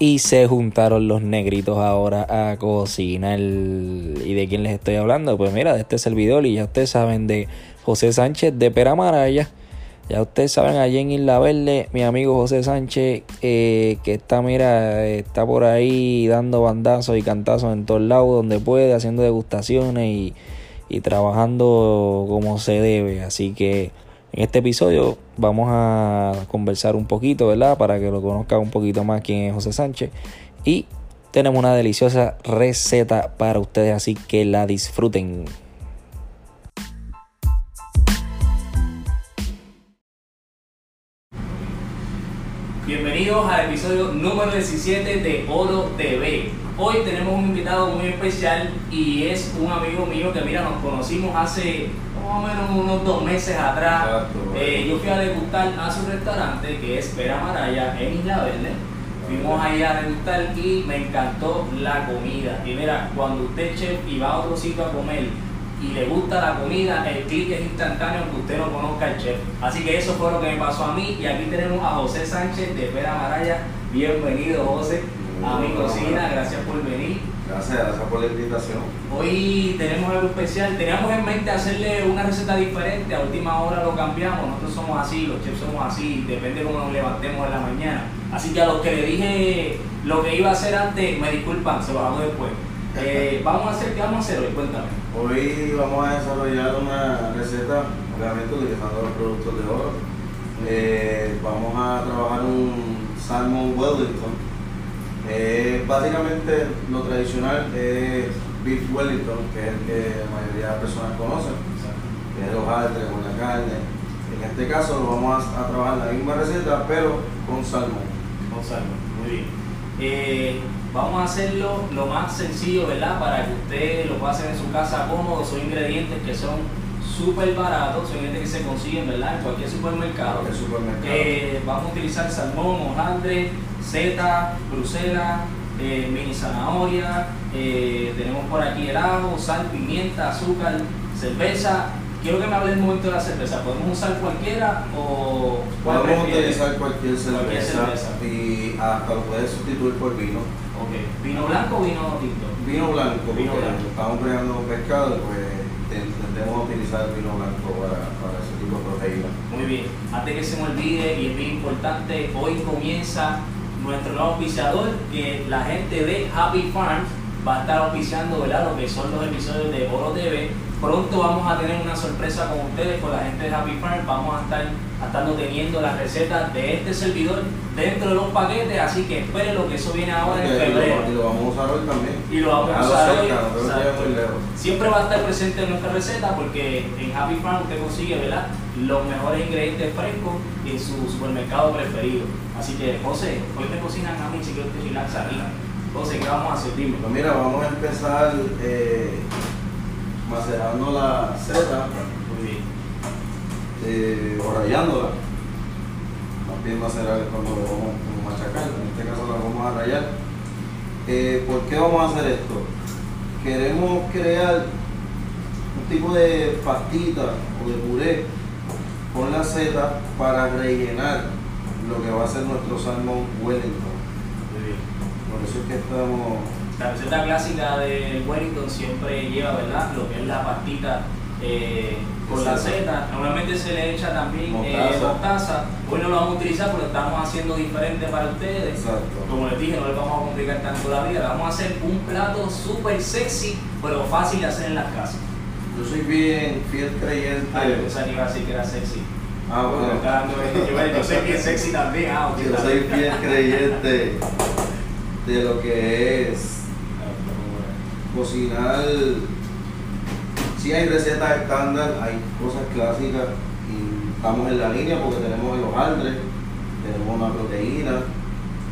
Y se juntaron los negritos ahora a cocinar. ¿Y de quién les estoy hablando? Pues mira, de este servidor y ya ustedes saben de José Sánchez de Peramaraya. Ya ustedes saben, allí en Isla Verde, mi amigo José Sánchez, eh, que está, mira, está por ahí dando bandazos y cantazos en todos lados donde puede, haciendo degustaciones y, y trabajando como se debe. Así que en este episodio vamos a conversar un poquito, ¿verdad? Para que lo conozcan un poquito más quién es José Sánchez. Y tenemos una deliciosa receta para ustedes, así que la disfruten. Bienvenidos al episodio número 17 de Oro TV. Hoy tenemos un invitado muy especial y es un amigo mío que, mira, nos conocimos hace más o menos unos dos meses atrás. Eh, yo fui a degustar a su restaurante que es Vera Maraya en Isla Verde. Fuimos ahí a degustar y me encantó la comida. Y mira, cuando usted chef y va a otro sitio a comer y le gusta la comida, el clic es instantáneo aunque usted no conozca el chef. Así que eso fue lo que me pasó a mí. Y aquí tenemos a José Sánchez de Vera Maraya. Bienvenido, José, a mi cocina. Gracias por venir. Gracias, gracias por la invitación. Hoy tenemos algo especial. Teníamos en mente hacerle una receta diferente. A última hora lo cambiamos. Nosotros somos así, los chefs somos así. Depende de cómo nos levantemos en la mañana. Así que a los que le dije lo que iba a hacer antes, me disculpan, se lo hago después. Eh, vamos a hacer, ¿qué vamos a hacer hoy? Cuéntame. Hoy vamos a desarrollar una receta, obviamente utilizando los productos de oro. Eh, vamos a trabajar un salmon Wellington eh, básicamente lo tradicional es beef wellington, que es el que la mayoría de las personas conocen, que es los con la carne. En este caso lo vamos a, trabajar la misma receta, pero con salmón. Con salmón, muy bien. Eh, vamos a hacerlo lo más sencillo, ¿verdad? Para que usted lo pueda hacer en su casa cómodo. Son ingredientes que son súper baratos, son ingredientes que se consiguen, ¿verdad? En cualquier supermercado. Eh, vamos a utilizar salmón, hojaldre, seta, brusela, eh, mini zanahoria, eh, tenemos por aquí el ajo, sal, pimienta, azúcar, cerveza. Quiero que me hable un momento de la cerveza. ¿Podemos usar cualquiera o Podemos utilizar cualquier cerveza, y hasta lo puedes sustituir por vino. Ok. ¿Vino blanco o vino tinto? Vino blanco, vino blanco. estamos creando pescado, pues intentemos utilizar el vino para, ese tipo de proteínas. Muy bien. Antes que se me olvide, y es bien importante, hoy comienza nuestro nuevo auspiciador, que la gente de Happy Farms va a estar auspiciando ¿verdad? lo que son los episodios de Oro TV. Pronto vamos a tener una sorpresa con ustedes, con la gente de Happy Farms. Vamos a estar estando teniendo las recetas de este servidor dentro de los paquetes, así que esperen lo que eso viene ahora en febrero. Y lo vamos a usar hoy también. Y lo vamos a usar hoy. Siempre va a estar presente en nuestra receta porque en Happy Farm usted consigue ¿verdad? los mejores ingredientes frescos en su supermercado preferido. Así que, José, hoy me cocinan a mí, si quiero que relax arriba. José, ¿qué vamos a hacer? Dime. Pues mira, vamos a empezar eh, macerando la seta. Bien. Eh, o rayándola. Más bien macerar es cuando lo vamos a machacar. En este caso la vamos a rayar. Eh, ¿Por qué vamos a hacer esto? Queremos crear un tipo de pastita o de puré con la seta para rellenar lo que va a ser nuestro salmón Wellington. Por eso es que estamos... La receta clásica del Wellington siempre lleva, ¿verdad? Lo que es la pastita eh, con la seta. Normalmente se le echa también eh, mostaza. Hoy no lo vamos a utilizar porque estamos haciendo diferente para ustedes. Como les dije, no les vamos a complicar tanto la vida. Vamos a hacer un plato súper sexy, pero fácil de hacer en las casas. Yo soy bien fiel creyente. Ah, yo pensaba que iba a decir que era sexy. Ah, bueno. Yo, soy bien sexy también. Ah, yo soy bien creyente de lo que es cocinar Sí hay recetas estándar, hay cosas clásicas y estamos en la línea porque tenemos el hojaldre, tenemos una proteína,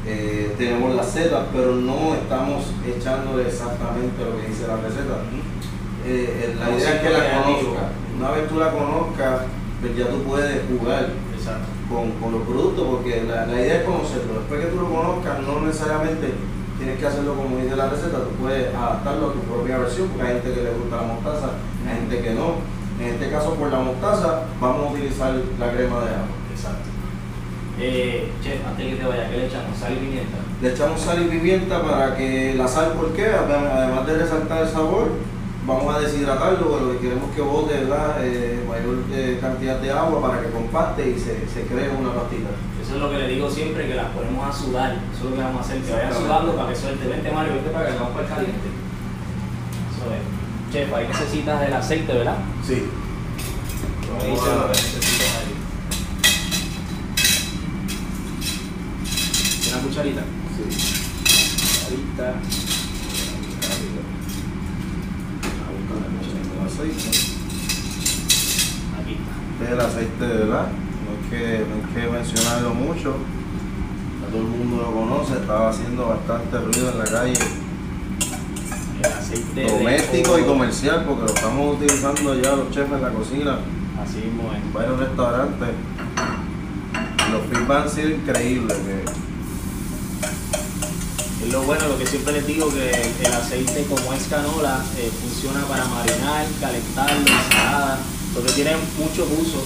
eh, tenemos las setas, pero no estamos echándole exactamente lo que dice la receta. Eh, la idea es que la conozcas. Una vez tú la conozcas, pues ya tú puedes jugar con, con, los productos, porque la, la, idea es conocerlo. Después que tú lo conozcas, no necesariamente tienes que hacerlo como dice la receta, tú puedes adaptarlo a tu propia versión, porque hay gente que le gusta la mostaza, hay gente que no. En este caso, por la mostaza, vamos a utilizar la crema de agua. Exacto. Eh, chef, antes que te vaya, ¿qué le echamos? ¿Sal y pimienta? Le echamos sal y pimienta para que la sal, ¿por qué? Además de resaltar el sabor, vamos a deshidratarlo, pero que queremos que bote eh, mayor eh, cantidad de agua para que compacte y se, se cree una pastita. Eso es lo que le digo siempre, que las ponemos a sudar. Eso es lo que vamos a hacer, que vaya sudando para que suelte. Vente Mario, vente para que vamos para el caliente. Eso es. Chef, ahí necesitas el aceite, ¿verdad? Sí. Ahí dice lo que necesitas ahí. ¿Una. Cucharita. aceite. Aquí está. Este es el aceite de verdad, no hay, que, no hay que todo el mundo lo conoce, estaba haciendo bastante ruido en la calle. El de Doméstico y comercial, porque lo estamos utilizando ya los chefs en la cocina, Así mismo es. en varios restaurantes. Los feedback han sido increíbles. que- Es lo bueno, lo que siempre les digo, que el aceite como es canola eh, funciona para marinar, calentarlo, ensalada, porque tiene muchos usos.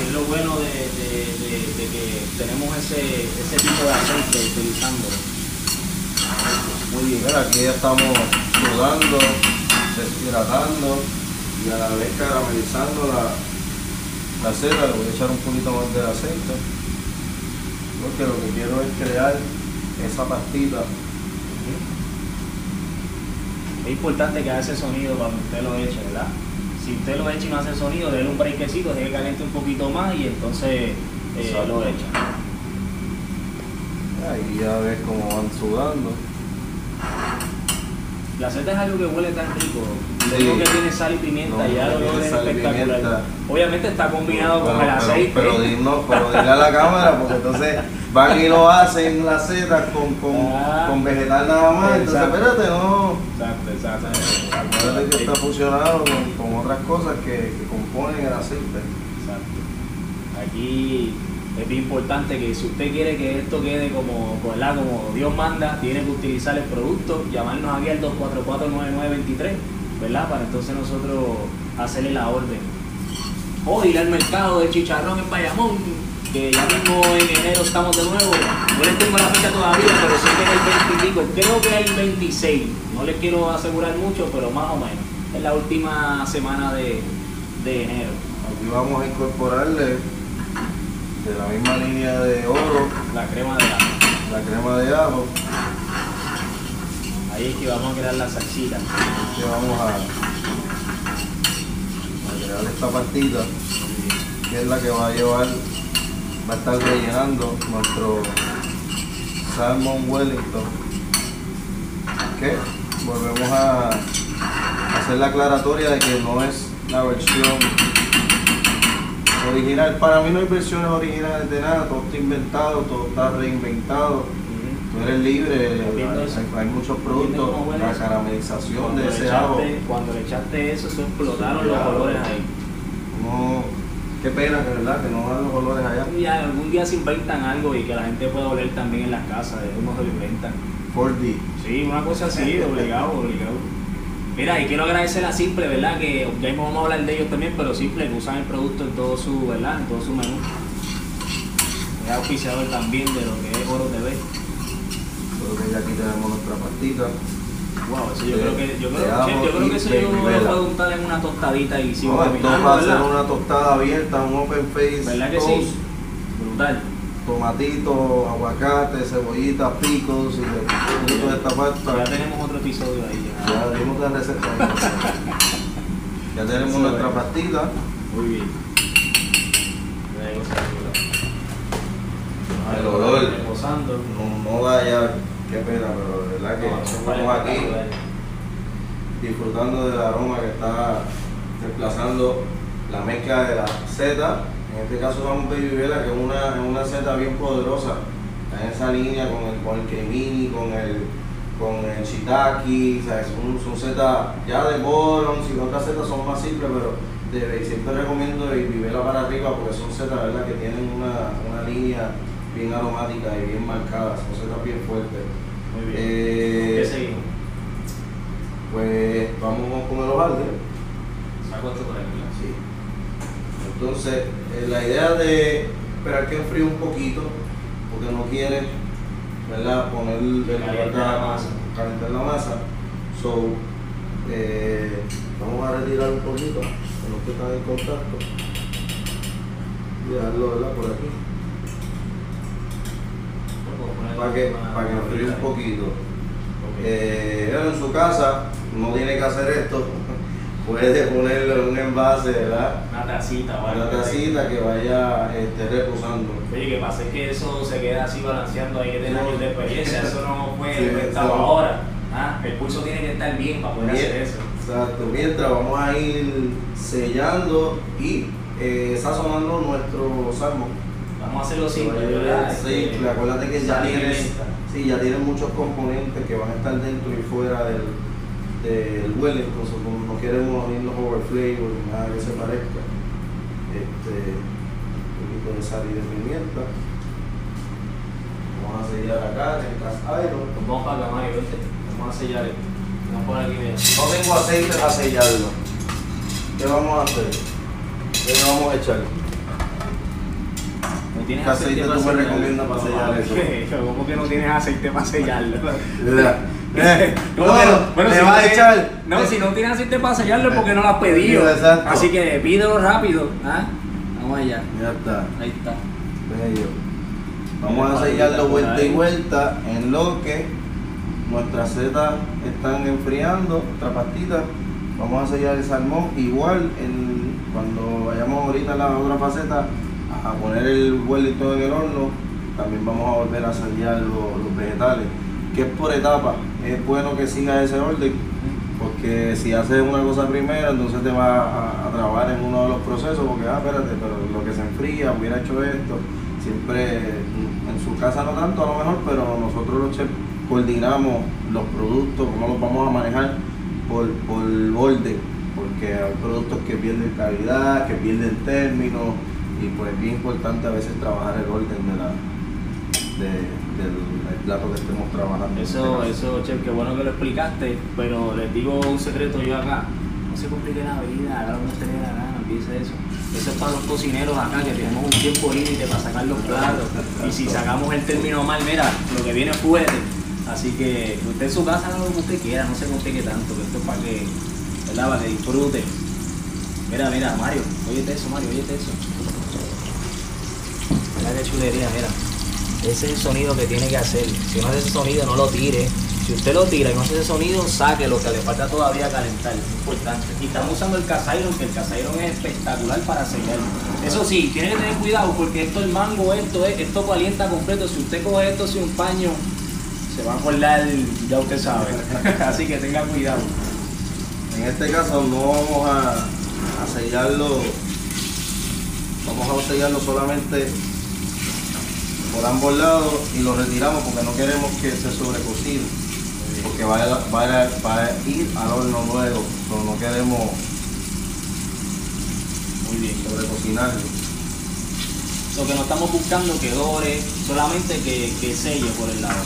Es lo bueno de, de- de- de que tenemos ese, ese tipo de aceite utilizándolo. Muy bien, aquí ya estamos sudando, deshidratando y a la vez caramelizando la, la seda. Le voy a echar un poquito más de aceite. Porque lo que quiero es crear esa pastita. Es importante que haga ese sonido cuando usted lo eche, ¿verdad? Si usted lo echa y no hace sonido, déle un brequecito, deje que caliente un poquito más y entonces eh, lo echa. Ahí ya ves cómo van sudando. La seta es algo que huele tan rico. Sí. Digo que tiene sal y pimienta, No, ya no lo tiene olor es y espectacular. Obviamente está combinado con Pero- el pero- aceite. Pero, dinos- pero dile a la cámara, porque entonces van y lo hacen las setas con, con, Ah. con vegetal nada más. Entonces, espérate, no. Exacto, exacto. Acuérdate que está fusionado con, con otras cosas que, que componen el aceite. Exacto. Aquí es bien importante que si usted quiere que esto quede como, ¿verdad? como Dios manda, tiene que utilizar el producto, llamarnos aquí al 244-9923, ¿verdad? Para entonces nosotros hacerle la orden. O ir al mercado de chicharrón en Bayamón, que ya mismo en enero estamos de nuevo. No les tengo la fecha todavía, pero sé que es el 20 y pico, creo que el 26. No les quiero asegurar mucho, pero más o menos. Es la última semana de, de enero. Aquí vamos a incorporarle de la misma línea de oro La crema de la. la crema de ajo Ahí es que vamos a crear la salsita. que vamos a, a crear esta pastita que es la que va a llevar va a estar rellenando nuestro salmon wellington que volvemos a hacer la aclaratoria de que no es la versión original para mí no hay versiones originales de nada todo está inventado todo está reinventado Tú eres libre, hay, muchos productos, la caramelización Cuando de ese echaste- Cuando le echaste eso, se explotaron Sí, los colores ahí. No, qué pena que verdad que no dan los olores allá. Y algún día se inventan algo y que la gente pueda oler también en las casas, de cómo se lo inventan. 4D. Sí, una cosa así, obligado, obligado. Mira, y quiero agradecer a Simple, ¿verdad? Que ya mismo vamos a hablar de ellos también, pero Simple que usan el producto en todo su, ¿verdad? En todo su menú. Es auspiciador también de lo que es Oro TV. Creo que ya aquí tenemos nuestra pastita. Wow, eso yo De- creo que, yo creo, ajo chef, yo creo y que eso yo lo puedo untar en una tostadita y sigo No, esto va a ser una tostada abierta, un open face. ¿Verdad que toast, sí? Brutal. Tomatito, aguacate, cebollita, picos y de, poquito de esta pasta. Ya tenemos otro episodio ahí. Ya. Ya dimos la receta. ya tenemos nuestra es. pastita. Muy bien. El olor. No, no da ya, qué pena, pero de verdad que No, estamos aquí disfrutando del aroma que está reemplazando la mezcla de la Z. En este caso usamos Baby Vela, que es una, es una Z bien poderosa. Está en esa línea con el, con el Cremini, con el, con el Shiitake, ¿sabes? Son, son Z ya de Boron, si otras Z son más simples, pero de- siempre recomiendo Baby Vela para arriba porque son Z ¿verdad? que tienen una, una línea bien aromática y bien marcada, son Z bien fuertes. Muy bien. Eh, ¿Qué seguimos? Pues vamos con el hojaldre. Saco esto por aquí. Sí. Entonces, la idea de esperar que enfríe un poquito, porque no quiere, ¿verdad? Poner Calentar la masa. calentar la masa. So, eh, vamos a retirar un poquito, que no están en contacto. Y dejarlo, ¿verdad? Por aquí. Para que, para que enfríe un poquito. Eh, en su casa no tiene que hacer esto. Puede ponerlo en un envase, ¿verdad? Una tacita algo Una tacita que vaya este, reposando. Oye, que pasa es que eso se queda así balanceando, hay que tener años de experiencia, eso no fue Sí, inventado eso- ahora. ¿ah? El pulso tiene que estar bien para poder Bien. hacer eso. Exacto. Mientras vamos a ir sellando y eh, sazonando nuestro salmón. Vamos a hacerlo simple, Sí, ¿verdad? Sí, Este, acuérdate que ya tienes, sí, ya tienes muchos componentes que van a estar dentro y fuera del, del Wellington, no, no queremos irnos over flavor ni nada que se parezca. Este, un poquito de sal y de pimienta. Vamos a sellar acá en cast iron. Pues vamos para acá, Mario, vente. Vamos a sellar esto. Vamos por aquí, mira. No tengo aceite para sellarlo. ¿Qué vamos a hacer? ¿Qué le vamos a echar? ¿No tienes ¿Qué aceite tú me recomiendas para sellar eso? ¿Cómo que no tienes aceite para sellarlo? Eh, No, no, pero- bueno, si va no a echar. No, si no tienes aceite para sellarlo porque no lo has pedido. Exacto. Así que pídelo rápido. ¿ah? Vamos allá. Ya está. Ahí está. Bello. Vamos a sellarlo vuelta y vuelta en lo que nuestras setas están enfriando, nuestra pastita. Vamos a sellar el salmón igual en, cuando vayamos ahorita a la otra faceta a poner el huelito en el horno. También vamos a volver a sellar lo- los vegetales, que es por etapa. Es bueno que siga ese orden, porque si haces una cosa primero, entonces te va a, a trabar en uno de los procesos, porque, ah, espérate, pero lo que se enfría, hubiera hecho esto. Siempre, en su casa no tanto a lo mejor, pero nosotros los chefs coordinamos los productos, cómo los vamos a manejar por, por orden, porque hay productos que pierden calidad, que pierden términos, y pues es bien importante a veces trabajar el orden de la, de- del, plato que estemos trabajando. Eso, eso, chef, qué bueno que lo explicaste, pero les digo un secreto yo acá. No se complique la vida, haga lo que usted la gana, empiece eso. Eso es para los cocineros acá, que tenemos un tiempo límite para sacar los platos. Y si sacamos el término mal, mira, lo que viene es fuerte. Así que usted en su casa haga lo que usted quiera, no se complique tanto, que esto es para que, ¿verdad? Para que disfrute. Mira, mira, Mario, óyete eso, Mario, óyete eso. Mira qué chulería, mira. Ese es el sonido que tiene que hacer. Si no hace ese sonido, no lo tire. Si usted lo tira y no hace ese sonido, saque lo que le falta todavía calentar. Es importante. Y estamos usando el Casairon, que el Casairon es espectacular para sellar. Eso sí, tiene que tener cuidado porque esto, el mango, esto es, esto calienta completo. Si usted coge esto sin un paño, se va a acordar, ya usted sabe. Así que tenga cuidado. En este caso no vamos a, a sellarlo, vamos a sellarlo solamente por ambos lados y lo retiramos porque no queremos que se sobrecocine, porque va a, va a- va a ir al horno luego, pero no queremos Muy bien. sobrecocinarlo. Lo que no estamos buscando que dore, solamente que, que selle por el lado.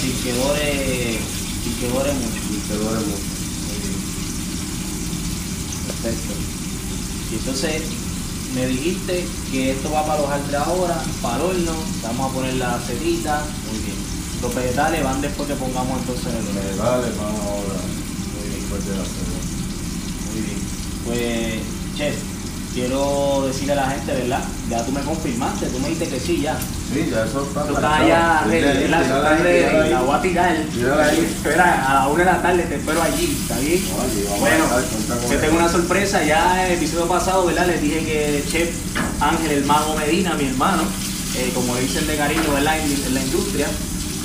Sin que dore, sin que dore mucho. Y que dore mucho. Muy bien. Perfecto. Y entonces me dijiste que esto va para los altres ahora, para el horno, vamos a poner la cetita, muy bien. Los vegetales van después que pongamos entonces en el horno. Vale, vamos ahora Muy bien, después de la cena. muy bien. Pues, chef, quiero decirle a la gente, ¿verdad? Ya tú me confirmaste, tú me dijiste que sí, ya. Sí, ya eso está Tú estás allá, la voy a tirar. Espera, a la una de la tarde te espero allí, ¿está bien? Bueno, eso. tengo una sorpresa. Ya el episodio pasado, ¿verdad? Les dije que chef Ángel, el mago Medina, mi hermano, eh, como le dicen de cariño, ¿verdad? En, en la industria,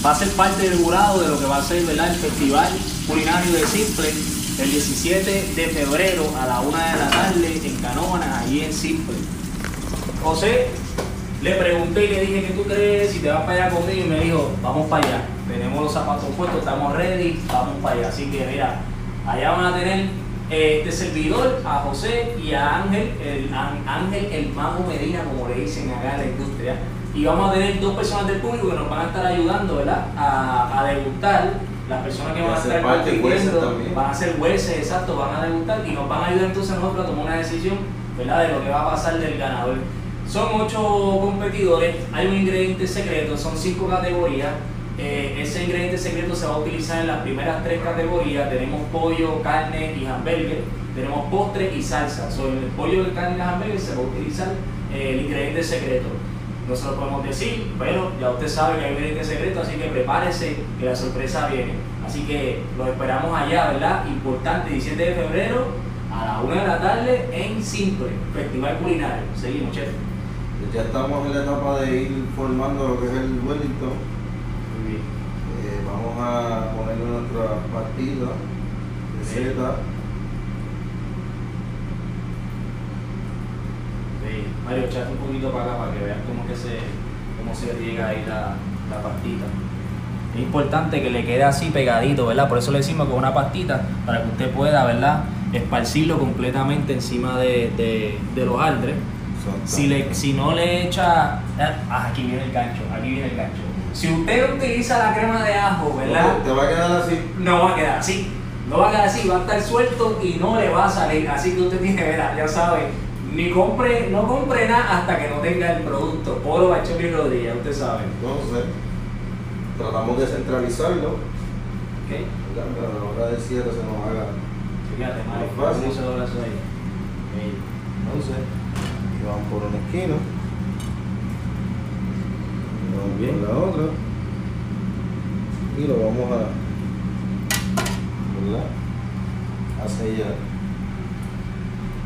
va a ser parte del jurado de lo que va a ser, ¿verdad? El festival culinario de Simple. El 17 de febrero a la 1 de la tarde en Canona, allí en Simple. José, le pregunté y le dije, ¿qué tú crees? Si te vas para allá conmigo y me dijo, vamos para allá. Tenemos los zapatos puestos, estamos ready, vamos para allá. Así que mira, allá van a tener este servidor, a José y a Ángel, el, Ángel el Mago Medina, como le dicen acá en la industria. Y vamos a tener dos personas del público que nos van a estar ayudando, ¿verdad? A degustar las personas que van a estar compitiendo van a ser jueces, exacto, van a degustar y nos van a ayudar entonces a nosotros a tomar una decisión ¿verdad? de lo que va a pasar del ganador. Son ocho competidores, hay un ingrediente secreto, son cinco categorías. Eh, ese ingrediente secreto se va a utilizar en las primeras tres categorías. Tenemos pollo, carne y hamburger. Tenemos postre y salsa. Sobre el pollo, el carne y hamburger se va a utilizar eh, el ingrediente secreto. No se lo podemos decir, pero ya usted sabe que hay un ingrediente secreto, así que prepárese que la sorpresa viene. Así que lo esperamos allá, ¿verdad? Importante, 17 de febrero a la 1 de la tarde en Simple, Festival Culinario. Seguimos, chef. Ya estamos en la etapa de ir formando lo que es el Wellington. Eh, vamos a ponerle nuestra partida de seta. Mario, echate un poquito para acá para que vean cómo, que se, cómo se llega ahí la, la pastita. Es importante que le quede así pegadito, ¿verdad? Por eso le decimos con una pastita, para que usted pueda, ¿verdad? Esparcirlo completamente encima de, de, de los aldres. Si, le, si no le echa... Ah, aquí viene el gancho, aquí viene el gancho. Si usted utiliza la crema de ajo, ¿verdad? ¿Te va a quedar así? No va a quedar así. No va a quedar así, va a estar suelto y no le va a salir. Así que usted tiene que ver, ya sabe, ni compre, no compre nada hasta que no tenga el producto. Polo Bacho y Rodríguez, usted sabe. Entonces, tratamos de centralizarlo. Pero a la hora del cierre se nos haga Fíjate, Mario, Más fácil. ¿cómo se dobla eso ahí? Entonces, vamos por una esquina. Vamos Bien. por la otra. Y lo vamos a, ¿verdad? a sellar.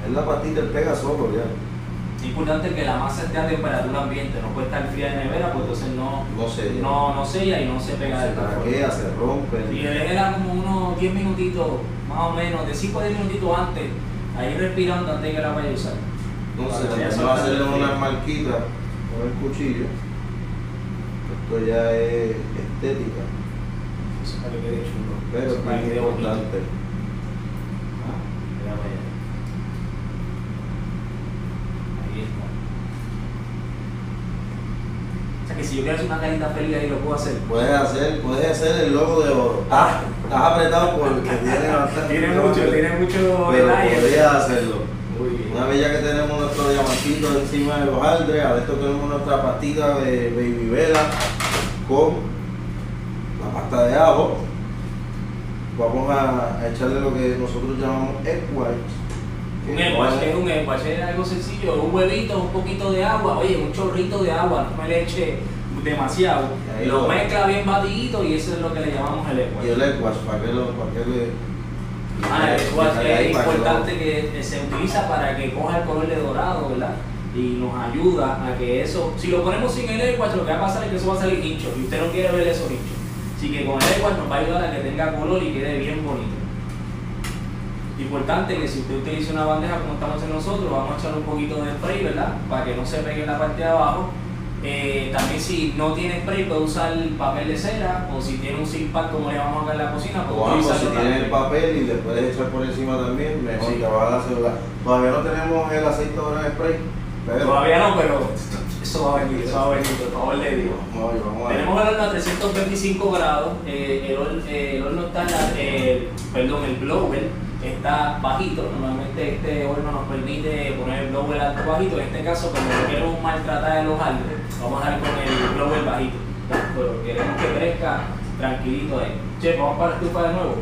Es la patita, el pega solo ya. Es importante que la masa esté a temperatura ambiente, no puede estar fría de nevera, pues entonces no, No sella. no, no sella y no se pega se de craquea, se rompe. Y era como unos 10 minutitos, más o menos, de 5 a 10 minutitos antes, ahí respirando antes de que la vaya a usar. Entonces, vamos a hacerle unas frío. marquitas con el cuchillo. Esto ya es estética, Eso para que pero es importante. Ah, mira para allá. Ahí está. O sea que si yo quiero hacer una carita feliz ahí lo puedo hacer. Puedes hacer, puedes hacer el logo de oro. Ah, estás apretado porque tiene bastante. Tiene mucho, tiene mucho Pero podrías hacerlo. Muy bien. Una vez ya que tenemos nuestro diamantito encima de los aldres, adentro tenemos nuestra pastita de baby vela con la pasta de ajo. Vamos a, a echarle lo que nosotros llamamos egg whites. Un eguache, ¿qué es un eguache? Es algo sencillo, un huevito, un poquito de agua, oye, un chorrito de agua, no me le eche demasiado. Ahí Lo lo- mezcla bien batidito y eso es lo que le llamamos el Y eguache. el white, para que lo, para que le. Ah, el es importante que se utiliza para que coja el color de dorado, ¿verdad? Y nos ayuda a que eso, si lo ponemos sin el eguache, lo que va a pasar es que eso va a salir hincho y usted no quiere ver esos hinchos. Así que con el eguache nos va a ayudar a que tenga color y quede bien bonito. Importante que si usted utiliza una bandeja como estamos haciendo nosotros, vamos a echar un poquito de spray, ¿verdad? Para que no se pegue en la parte de abajo. Eh, también si no tiene spray puede usar papel de cera o si tiene un zip pack como le vamos acá en la cocina, puede O ambos, si utilizarlo tienes el papel y le puedes echar por encima también, mejor Sí. te va a dar celular. Todavía no tenemos el aceite ahora en spray, pero. Todavía no, pero eso va a venir, eso va a venir, por favor le digo. Ver. Tenemos el horno a 325 grados, eh, el, eh, el horno está, en la- eh, perdón, el blower está bajito, normalmente este horno nos permite poner el blower alto bajito, en este caso como no queremos maltratar a los árboles, vamos a dar con el blower bajito, pero queremos que crezca tranquilito ahí. Che, vamos para la estufa de nuevo.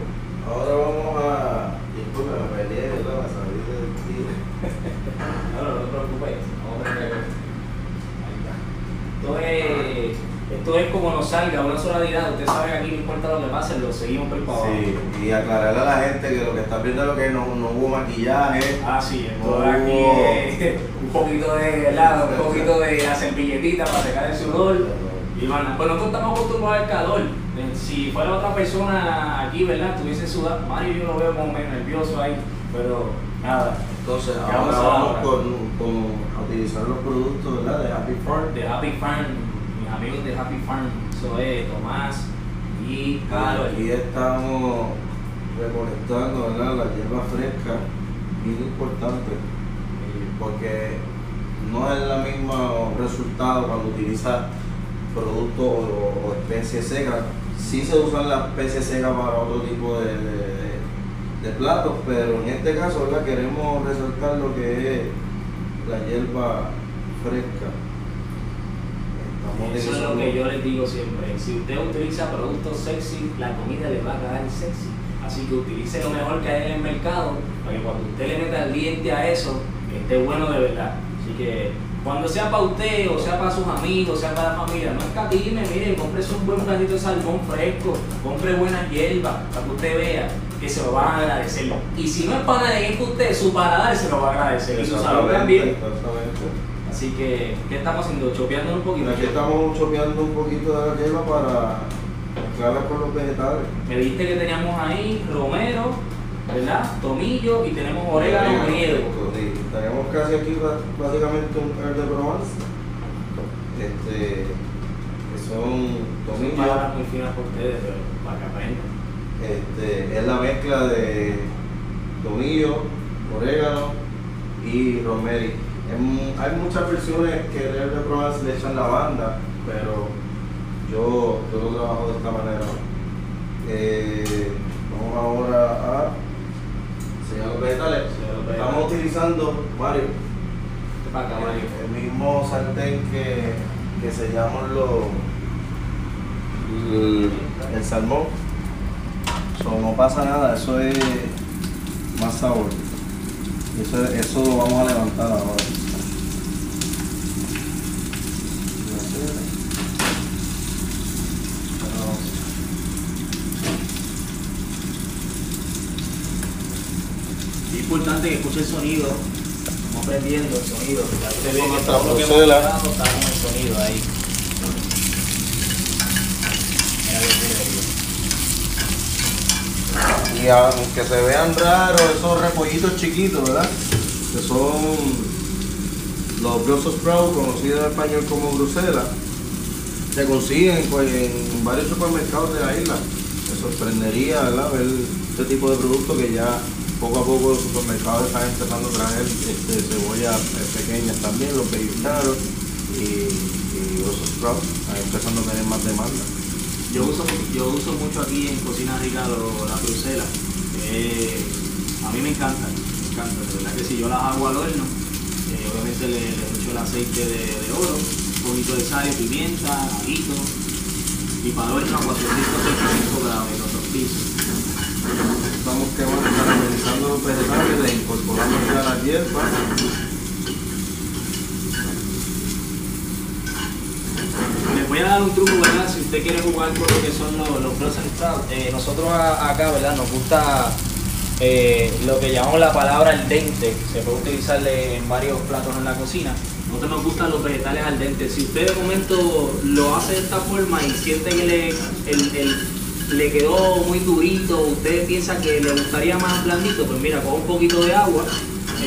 Ahora vamos a. Disculpe, me peleé, ¿verdad? Me salí del tiro. No, no, no te preocupes, vamos a Ahí está. Esto es, como nos salga, una sola dinámica. Usted sabe que aquí no importa lo que pase, lo seguimos por abajo. Sí, y aclararle a la gente que lo que está viendo es lo que no, no hubo maquillaje. Ah, sí, esto aquí un poquito de helado, un poquito de la servilletita para secar el sudor. Y bueno, pues nosotros estamos acostumbrados al calor. Eh, Si fuera otra persona aquí, ¿verdad? Estuviese sudando. Mario yo lo veo como medio nervioso ahí, pero nada. Entonces, ¿Qué vamos ahora vamos ahora? con, con a utilizar los productos ¿verdad? de Happy Farm. De Happy Farm, amigos de Happy Farm, es Tomás y Carol. Aquí estamos recolectando la hierba fresca, bien importante, eh, porque no es el mismo resultado cuando utilizas productos o, especies secas. Sí se usan las especies secas para otro tipo de platos, pero en este caso ¿verdad? queremos resaltar lo que es la hierba fresca. Eso es lo que yo les digo siempre. Si usted utiliza productos sexy, la comida le va a quedar sexy. Así que utilice lo mejor que hay en el mercado para que cuando usted le meta el diente a eso, esté bueno de verdad. Así que cuando sea para usted, o sea para sus amigos, sea para la familia, no escatime, mire, cómprese un buen platito de salmón fresco, compre buenas hierbas para que usted vea que se lo van a agradecer. Y si no es para nadie que usted, su paladar se lo va a agradecer. Y su salud también. Así que, ¿qué estamos haciendo? Chopeando un poquito. Aquí estamos chopeando un poquito de la hierba para mezclarla con los vegetales. Me dijiste que teníamos ahí romero, ¿verdad? Tomillo y tenemos orégano griego. Sí, tenemos casi aquí básicamente un herb de Provence. Este, que son tomillo. Palabras muy finas por ustedes, pero para que aprendan. Este, es la mezcla de tomillo, orégano y romeri. En- hay muchas versiones que el herb de Provence le echan lavanda, pero yo, yo lo trabajo de esta manera. Eh, vamos ahora a sellar los vegetales. Estamos utilizando, Mario, acá, Mario. el mismo sartén que, que sellamos los, el, el salmón. So, no pasa nada, eso es más sabor. Eso, eso lo vamos a levantar ahora. Es importante que escuche el sonido. Estamos aprendiendo el sonido. Ya usted ve que todo lo que hemos hablado está con el sonido ahí. Mira que tiene ahí. Aunque se vean raros esos repollitos chiquitos, ¿verdad? Que son los Brussels sprouts, conocidos en español como Bruselas, se consiguen pues, en varios supermercados de la isla. Me sorprendería ¿verdad? ver este tipo de productos que ya poco a poco los supermercados están empezando a traer este, cebollas eh, pequeñas también, los baby y, y Brussels sprouts, están empezando a tener más demanda. Yo uso, yo uso mucho aquí en Cocina Rica lo- la Bruselas. A mí me encantan, me encantan. De verdad que si yo las hago al horno, eh, obviamente le, echo el aceite de, oro, un poquito de sal, pimienta, ajito, y para horno a 435 grados y los dos pisos. Estamos quemando, caramelizando los vegetales, le incorporamos ya la hierba. Les voy a dar un truco, ¿verdad? Si usted quiere jugar con lo que son los, los sprouts. Eh, nosotros a- acá, ¿verdad? Nos gusta eh, lo que llamamos la palabra al dente. Se puede utilizar en varios platos en la cocina. Nosotros nos gustan los vegetales al dente. Si usted de momento lo hace de esta forma y siente que le, el- el- le quedó muy durito, usted piensa que le gustaría más blandito, pues mira, coge un poquito de agua,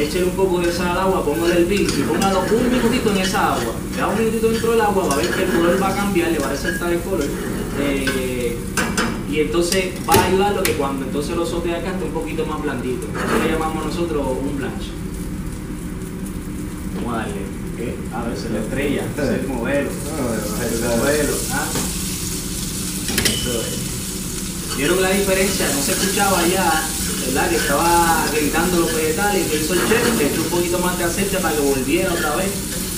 échele un poco de sal al agua, póngale el vino y póngalo un minutito en esa agua. Le da un minutito dentro del agua, va a ver que el color va a cambiar, le va a resaltar el color. Eh, y entonces va a ayudar lo que cuando entonces lo sote acá esté un poquito más blandito. Eso le llamamos nosotros un blanche. Vamos a darle. ¿qué? A ver, se le estrella, ese es el modelo. El modelo. ¿ah? Eso es. Vieron la diferencia, no se escuchaba ya, ¿verdad? Que estaba gritando los vegetales, que hizo el chef, le echó un poquito más de aceite para que volviera otra vez,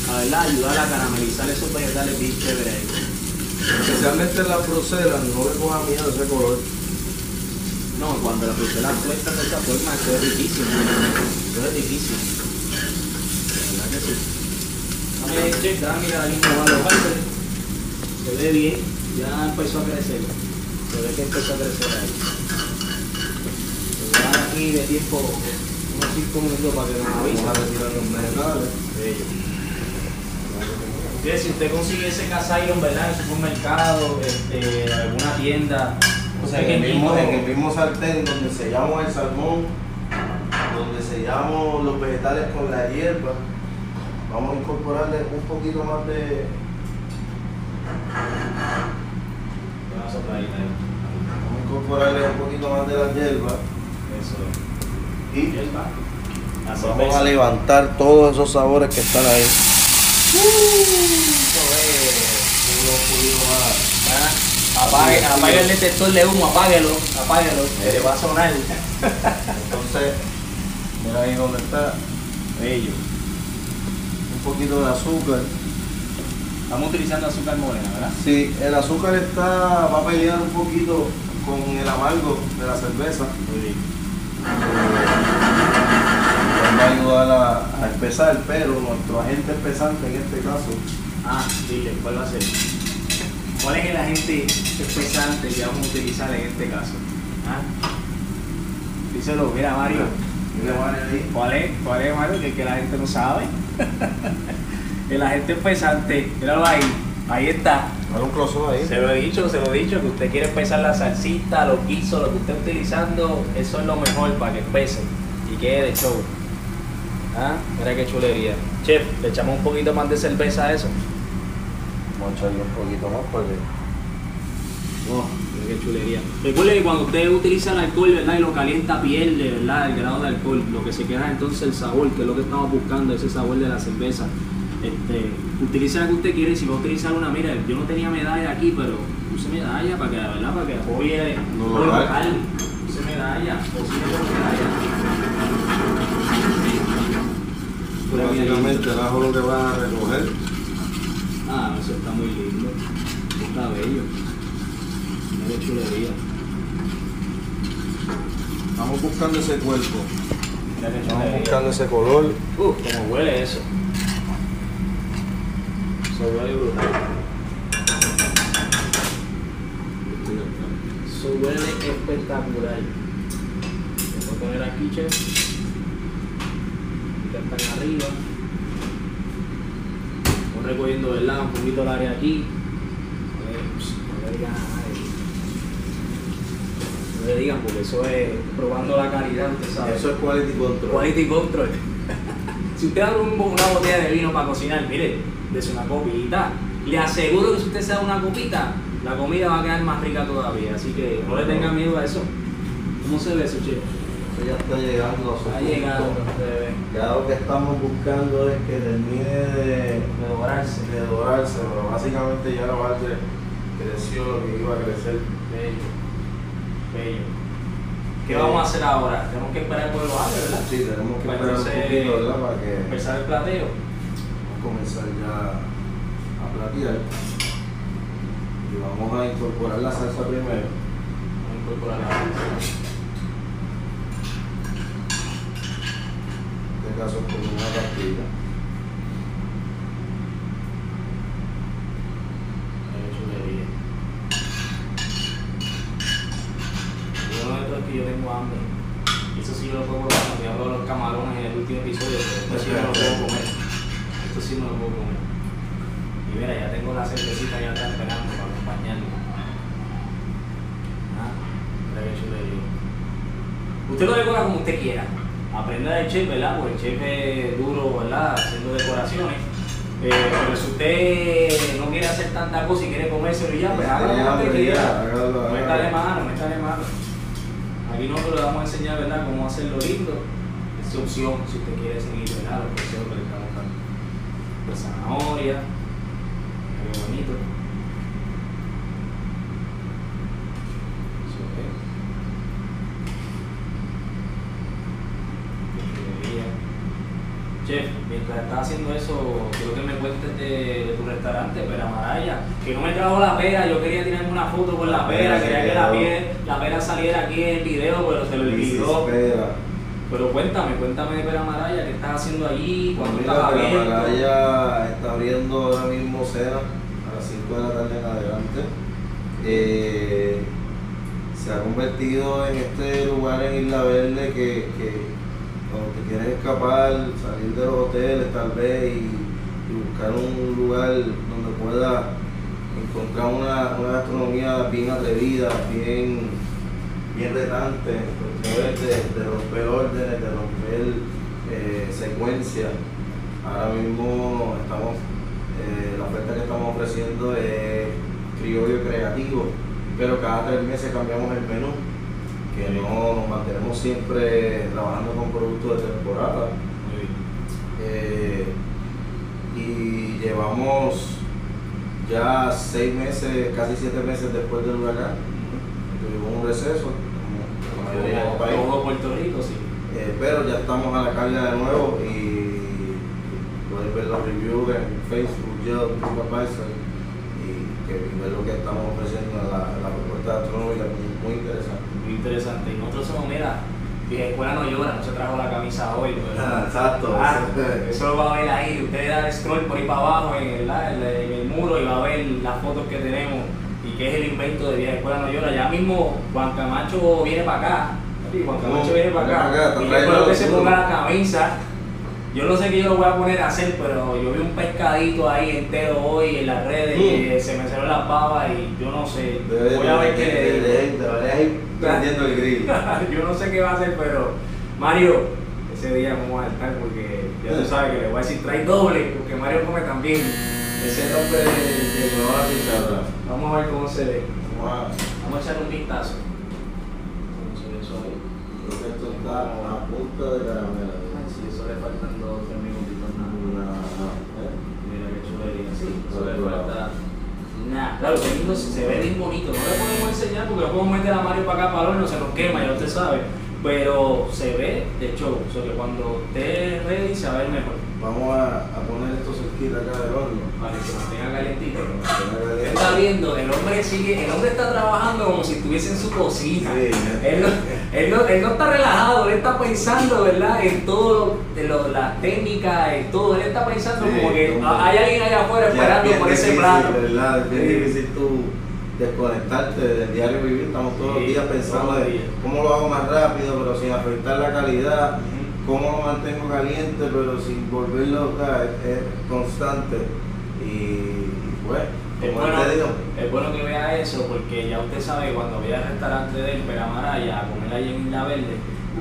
a verdad, ayudar a caramelizar esos vegetales bien chéveres ahí. Especialmente en las bruselas, no le coja miedo a ese color. No, cuando la bruselas cuesta de esa forma, eso es riquísimo. Eso es riquísimo. De verdad que sí. Dame, chef, dame ahí cómo van los árboles. Se ve bien, ya empezó a crecer. Se ve que empezó a crecer ahí. Aquí de tiempo unos 5 minutos para que nos Vamos a avisen. retirar los vegetales. Bello. Mire, si usted consigue ese casairon, ¿verdad? En el supermercado, este, alguna tienda. O sea, en el, mismo, en el mismo sartén donde sellamos el salmón, donde sellamos los vegetales con la hierba, vamos a incorporarle un poquito más de. Vamos a incorporarle un poquito más de la hierba Eso y vamos a levantar todos esos sabores que están ahí. Ah, Apague, apague el detector de humo, apáguelo, apáguelo, Eh. le va a sonar. Entonces, mira ahí donde está. Bello. Un poquito de azúcar. Estamos utilizando azúcar morena, ¿verdad? Sí, el azúcar está, va a pelear un poquito con el amargo de la cerveza. Muy bien. Nos va a ayudar a, a espesar, pero nuestro agente espesante en este caso, Ah, dile, ¿cuál va a ser? ¿Cuál es el agente espesante que vamos a utilizar en este caso? ¿Ah? Díselo, mira Mario. mira Mario ahí, ¿Cuál es? ¿Cuál es Mario? Que, que la gente no sabe. el agente espesante, míralo ahí. Ahí está. Un ahí. Se lo he dicho, se lo he dicho, que usted quiere espesar la salsita, los guisos, lo que usted esté utilizando, eso es lo mejor para que espese y quede de show. ¿Ah? Mira qué chulería. Chef, le echamos un poquito más de cerveza a eso. Vamos a echarle un poquito más porque Oh, mira qué chulería. Recuerde que cuando usted utiliza el alcohol, ¿verdad? Y lo calienta, pierde, ¿verdad? El grado de alcohol. Lo que se queda es entonces el sabor, que es lo que estamos buscando, ese sabor de la cerveza. Este, utilice la que usted quiere, si va a utilizar una, mira, yo no tenía medalla aquí, pero use medalla para que, ¿verdad? Para que apoye Lo lo local. Use medalla, cocine con medalla. Básicamente el ajo lo que va a recoger. Ah, eso está muy lindo. Está bello. Qué chulería. Estamos buscando ese cuerpo, estamos buscando ese color. Uh, como huele eso. Eso huele espectacular. Voy a poner aquí, chef. Ya están arriba. Vamos recogiendo, ¿verdad? Un poquito el área aquí. A ver, pues, no le digan a nadie. No le digan porque eso es probando la calidad, usted sabe. Eso es quality control. Quality control. si usted abre un- una botella de vino para cocinar, mire, dese una copita. Le aseguro que si usted se da una copita, la comida va a quedar más rica todavía. Así que no le tenga miedo a eso. ¿Cómo se ve eso? Eso ya está llegando a su. Ya lo que estamos buscando es que termine de, De dorarse. de dorarse, pero básicamente ya la base creció lo que iba a crecer. Bello. Bello. ¿Qué vamos a hacer ahora? Tenemos que esperar por los años, ¿verdad? Sí, tenemos que Para esperar un poquito, ¿verdad? Para que Empezar el plateo. Comenzar ya a platear. Y vamos a incorporar la salsa primero. Vamos a incorporar la salsa. En este caso con una pastilla. Qué chulería. Lo bueno de esto es que yo tengo hambre. Y eso sí lo puedo probar cuando yo hablo de los camarones en el último episodio, pero esto sí me lo puedo comer. Esto sí me lo puedo comer. Y mira, ya tengo la cervecita ya está esperando para acompañarme. Ah, mira qué chulería. Usted lo decora como usted quiera. Aprenda del chef, ¿verdad? Porque el chef es duro, ¿verdad? Haciendo decoraciones. Eh, pero si usted no quiere hacer tanta cosa y quiere comérselo y ya, pues hágalo como usted quiera. Métale mano, métale mano. Aquí nosotros le vamos a enseñar, ¿verdad?, cómo hacerlo lindo. Es opción si usted quiere seguir, ¿verdad? Los consejos que le estamos dando. De zanahoria. Qué bonito. Eso es. Qué Chef, mientras estás haciendo eso, quiero que me cuentes de, tu restaurante, Pera Maraya. Que no me trajo la pera, yo quería tirarme una foto con la pera, quería que la, quedó. pie- la pera saliera aquí en el video, pero se se olvidó. Pero cuéntame, cuéntame de Pera Maraya, ¿qué estás haciendo allí? ¿Cuándo estás abierto? Malaya está abriendo ahora mismo cena a las 5 de la tarde en adelante. Eh, se ha convertido en este lugar en Isla Verde que, que cuando te quieres escapar, salir de los hoteles tal vez y buscar un lugar donde pueda encontrar una, una gastronomía bien atrevida, bien, bien retante, de, de romper órdenes, de romper eh, secuencias. Ahora mismo estamos, eh, la oferta que estamos ofreciendo es criollo creativo, pero cada tres meses cambiamos el menú, que no nos mantenemos siempre trabajando con productos de temporada. Eh, y llevamos ya seis meses, casi siete meses después del huracán. Tuvimos un receso, como la mayoría del país. Todo Puerto Rico, sí. Eh, pero ya estamos a la carga de nuevo y puedes ver los reviews en Facebook, Yelp, TripAdvisor y que ver lo que estamos ofreciendo en la, la propuesta gastronómica muy, muy interesante. Interesante. Y nosotros somos, mira, vieja escuela no llora, no se trajo la camisa hoy. pero- Ah, exacto. Ah, eso lo va a ver ahí. Usted da scroll por ahí para abajo en el, en muro y va a ver las fotos que tenemos y que es el invento de Vieja Escuela No Llora. Ya mismo Juan Camacho viene para acá. Juan Camacho viene para acá. y yo espero que se ponga la camisa. Yo no sé qué yo lo voy a poner a hacer, pero yo vi un pescadito ahí entero hoy en las redes Mm. que se me cerró las babas y yo no sé. Debe- voy a ver qué le digo. Prendiendo el grill. yo no sé qué va a hacer, pero Mario, ese día vamos a estar porque ya tú sabes que le voy a decir trae doble, porque Mario come también. Ese nombre de, habla. Vamos a ver cómo se ve. Vamos a- Vamos a echar un vistazo. ¿Cómo se ve eso ahí? Creo que esto está a punto de caramelo. Ay, sí, eso le faltan dos o tres minutitos nada. Mira qué chulería, sí, eso le falta. Claro, que lindo, se ve bien bonito. No le podemos enseñar porque podemos meter a Mario para acá para el horno, se nos quema, ya usted sabe. Pero se ve de show, o sea que cuando esté ready se va a ver mejor. Vamos a, a poner esto cerquita acá del horno. Para que se mantenga quede- está viendo, el hombre sigue, el hombre está trabajando como si estuviese en su cocina. Sí. Él, no, él, no, él no está relajado, él está pensando, ¿verdad? En todo en lo- las técnicas, en todo. Él está pensando Sí, como que hay alguien allá afuera esperando por ese plato. ¿verdad? Es difícil tú desconectarte del diario vivir. Estamos todos Sí, los días pensando de cómo lo hago más rápido, pero sin afectar la calidad. Cómo lo mantengo caliente, pero sin volverlo sea, es, es constante. Y pues, Es como bueno, es bueno que vea eso porque ya usted sabe que cuando vaya al restaurante de él, Peramaraya, a comer allí en Isla Verde,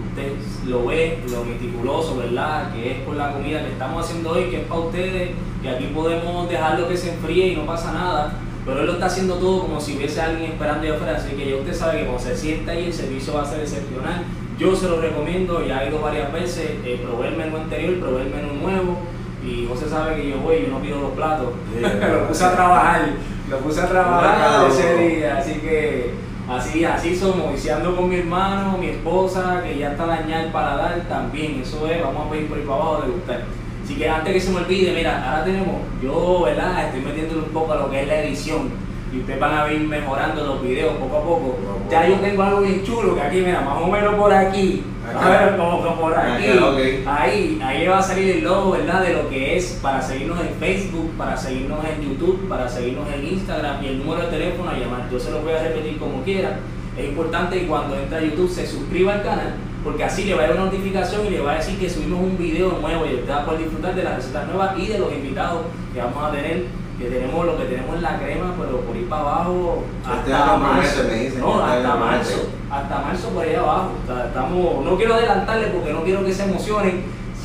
usted lo ve, lo meticuloso, ¿verdad? Que es por la comida que estamos haciendo hoy, que es para ustedes, que aquí podemos dejarlo que se enfríe y no pasa nada. Pero él lo está haciendo todo como si hubiese alguien esperando allá afuera, así que ya usted sabe que cuando se sienta ahí el servicio va a ser excepcional. Yo se lo recomiendo, ya he ido varias veces, eh, probé el menú anterior, probé el menú nuevo y José sabe que yo voy, yo no pido los platos, Sí, lo puse a trabajar, lo puse a trabajar ese día, así que así, así somos, viciando con mi hermano, mi esposa, que ya está dañada el paladar también, eso es, vamos a pedir por ahí para abajo de gustar. Así que antes que se me olvide, mira, ahora tenemos, yo, ¿verdad? Estoy metiéndole un poco a lo que es la edición. Y ustedes van a ir mejorando los videos poco a poco. Ya yo tengo algo bien chulo que aquí, mira, más o menos por aquí. Acá. A ver, como por aquí. Acá. Ahí, ahí le va a salir el logo, ¿verdad? De lo que es para seguirnos en Facebook, para seguirnos en YouTube, para seguirnos en Instagram y el número de teléfono a llamar. Yo se lo voy a repetir como quiera. Es importante que cuando entre a YouTube se suscriba al canal, porque así le va a dar una notificación y le va a decir que subimos un video nuevo y usted va a poder disfrutar de las recetas nuevas y de los invitados que vamos a tener. Que tenemos lo que tenemos en la crema, pero por ir para abajo Este hasta marzo. me dicen, No, este hasta marzo hasta marzo por ahí abajo. Estamos, no quiero adelantarle porque no quiero que se emocionen.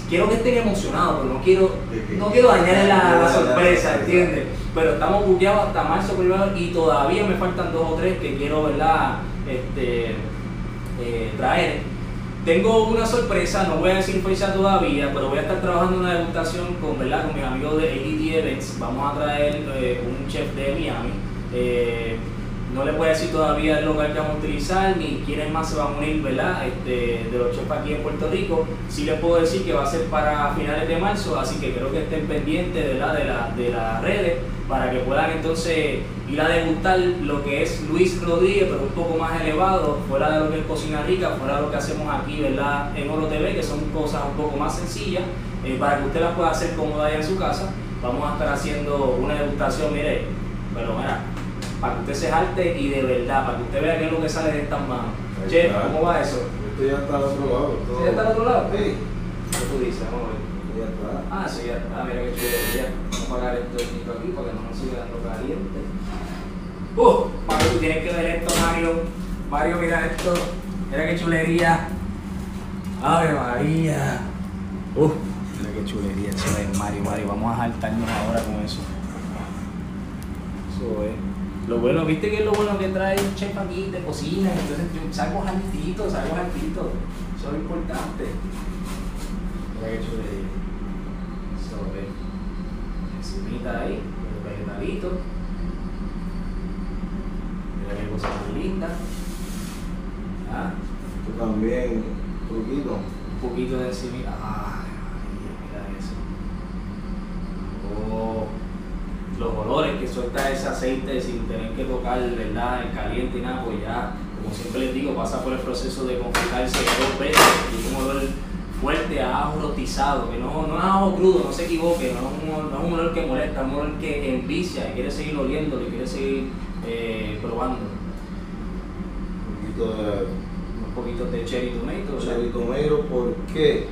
Quiero que estén emocionados, pero no quiero, no quiero dañarles la, la sorpresa, ¿entiendes? Pero estamos buqueados hasta marzo primero y todavía me faltan dos o tres que quiero, ¿verdad? Este, eh, traer. Tengo una sorpresa, no voy a decir fecha todavía, pero voy a estar trabajando una degustación con, ¿verdad? con mis amigos de ADT Events. Vamos a traer eh, un chef de Miami. Eh, no le puedo decir todavía el local que vamos a utilizar ni quiénes más se van a unir, ¿verdad? Este, de los chefs aquí en Puerto Rico. Sí les puedo decir que va a ser para finales de marzo, así que creo que estén pendientes ¿verdad? de, la, de las redes para que puedan entonces ir a degustar lo que es Luis Rodríguez, pero un poco más elevado, fuera de lo que es Cocina Rica, fuera de lo que hacemos aquí, ¿verdad? En Oro TV, que son cosas un poco más sencillas, eh, para que usted las pueda hacer cómoda allá en su casa. Vamos a estar haciendo una degustación, mire, pero mira, para que usted se jalte y de verdad, para que usted vea qué es lo que sale de estas manos. Ahí Che, está. ¿cómo va eso? Esto ya está al otro lado. todo. ¿Sí está al otro lado? Sí, ¿Qué tú dices? Vamos a ver. ya está. Ah, sí, ya está, mira qué chulo. ya. Vamos a apagar esto aquí para que no nos siga dando caliente. ¡Uh! Mario, tú tienes que ver esto, Mario. Mario, mira esto. Mira qué chulería. ¡Ave María! ¡Uh! Mira qué chulería es, Mario, Mario. Vamos a saltarnos ahora con eso. Eso es. Lo bueno, viste que es lo bueno que trae un chef aquí de cocina, entonces salgo altito, salgo altito. Eso es importante. Mira chulería. Eso es. Encimita ahí, el vegetalito. Mira qué cosa más linda. Ah, Tú también, truquito. un poquito de encimita. Ay, mira eso. Oh, los olores que suelta ese aceite sin tener que tocar, ¿verdad? El caliente y nada, pues ya, como siempre les digo, pasa por el proceso de confitarse dos veces. Y un olor fuerte a ajo rostizado, que no, no es ajo crudo, no se equivoque, no es, un, no es un olor que molesta, es un olor que envicia, y quiere seguir oliendo, y quiere seguir eh, probando. Un poquito de Unos poquitos de cherry tomato, cherry tomato porque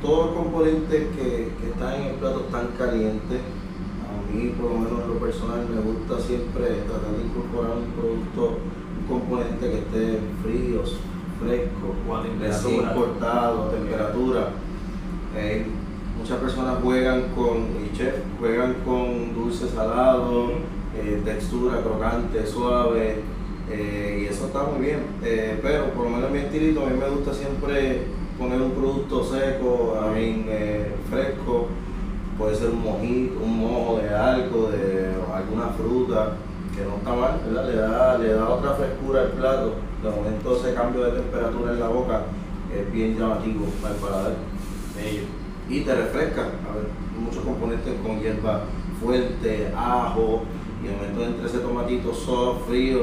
todos los componentes que, que están en el plato están calientes. A mí, por lo menos en lo personal, me gusta siempre tratar de incorporar un producto, un componente que esté frío, fresco, O a recién temperatura. cortado, a temperatura. Eh, muchas personas juegan con, y chef, juegan con dulce salado, eh, textura crocante, suave, eh, y eso está muy bien. Pero por lo menos en mi estilito, a mí me gusta siempre poner un producto seco, a mí fresco, puede ser un mojito, un mojo de algo, de alguna fruta, que no está mal, ¿verdad? Le da, le da otra frescura al plato. De momento ese cambio de temperatura en la boca es bien llamativo para el paladar Bello. y te refresca. A ver, muchos componentes con hierba fuerte, ajo, y de momento entre ese tomatito soft, frío,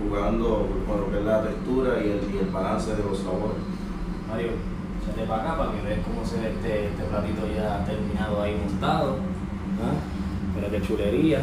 jugando con lo que es la textura y el, y el balance de los sabores. Mario, para acá para que veas cómo se ve este, este platito ya terminado ahí montado. ¿Ah? Mira qué chulería.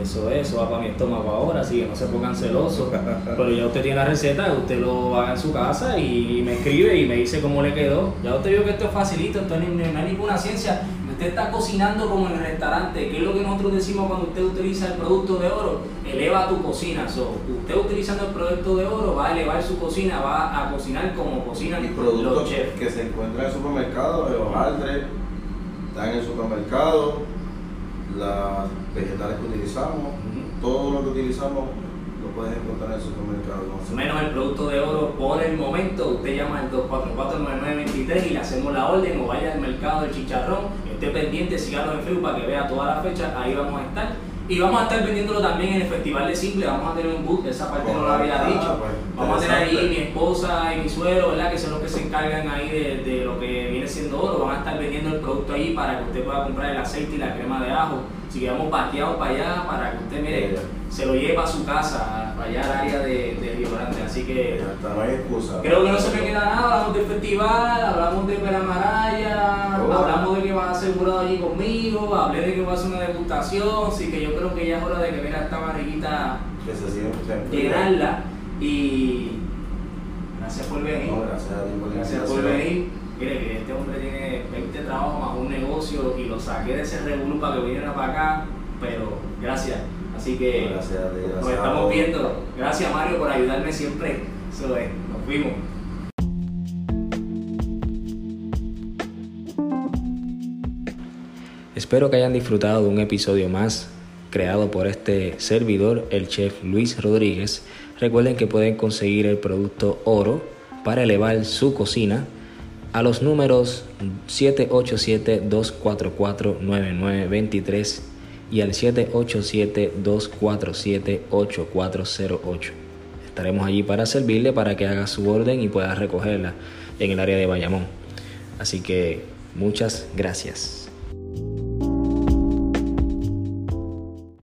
Eso es, eso va para mi estómago ahora, así que no se pongan celosos. Pero ya usted tiene la receta, usted lo haga en su casa y me escribe y me dice cómo le quedó. Ya usted vio que esto es facilito, esto no es- no hay ninguna ciencia. Usted está cocinando como en el restaurante, que es lo que nosotros decimos cuando usted utiliza el producto de oro, eleva tu cocina. So, usted utilizando el producto de oro va a elevar su cocina, va a cocinar como cocinan Y los chefs. que se encuentran en el supermercado, de hojaldre, están en el supermercado, las vegetales que utilizamos, todo lo que utilizamos puedes encontrar en el supermercado. ¿no? menos el producto de oro por el momento, usted llama al 244-9923 y le hacemos la orden o vaya al mercado del chicharrón, esté pendiente, síganos en Facebook para que vea todas las fechas, ahí vamos a estar. Y vamos a estar vendiéndolo también en el Festival de Simple, vamos a tener un book, esa parte no lo había Ah, dicho. pues, Vamos a tener ahí mi esposa y mi suegro, ¿verdad? Que son los que se encargan ahí de, de lo que viene siendo oro. Van a estar vendiendo el producto ahí para que usted pueda comprar el aceite y la crema de ajo. Si quedamos paqueados para allá, para que usted, mire, se lo lleve a su casa, para allá al área de, de Río Grande. Así que no hay excusa. creo que no se me queda nada. Hablamos del festival, hablamos de Peramaraya, Oh. hablamos de que vas a ser jurado allí conmigo, hablé de que va a hacer una degustación. Así que yo creo que ya es hora de que mira esta barriguita llenarla y gracias por venir. No, gracias a ti por Gracias por venir. Mire que este hombre tiene 20 trabajos más un negocio y lo saqué de ese revolú para que viniera para acá, pero gracias. Así que Gracias a ti, gracias nos a estamos viendo. Gracias Mario por ayudarme siempre. Eso es, nos vimos. Espero que hayan disfrutado de un episodio más creado por este servidor, el chef Luis Rodríguez. Recuerden que pueden conseguir el producto oro para elevar su cocina a los números 787-244-9923 y al 787-247-8408. Estaremos allí para servirle para que haga su orden y pueda recogerla en el área de Bayamón. Así que muchas gracias.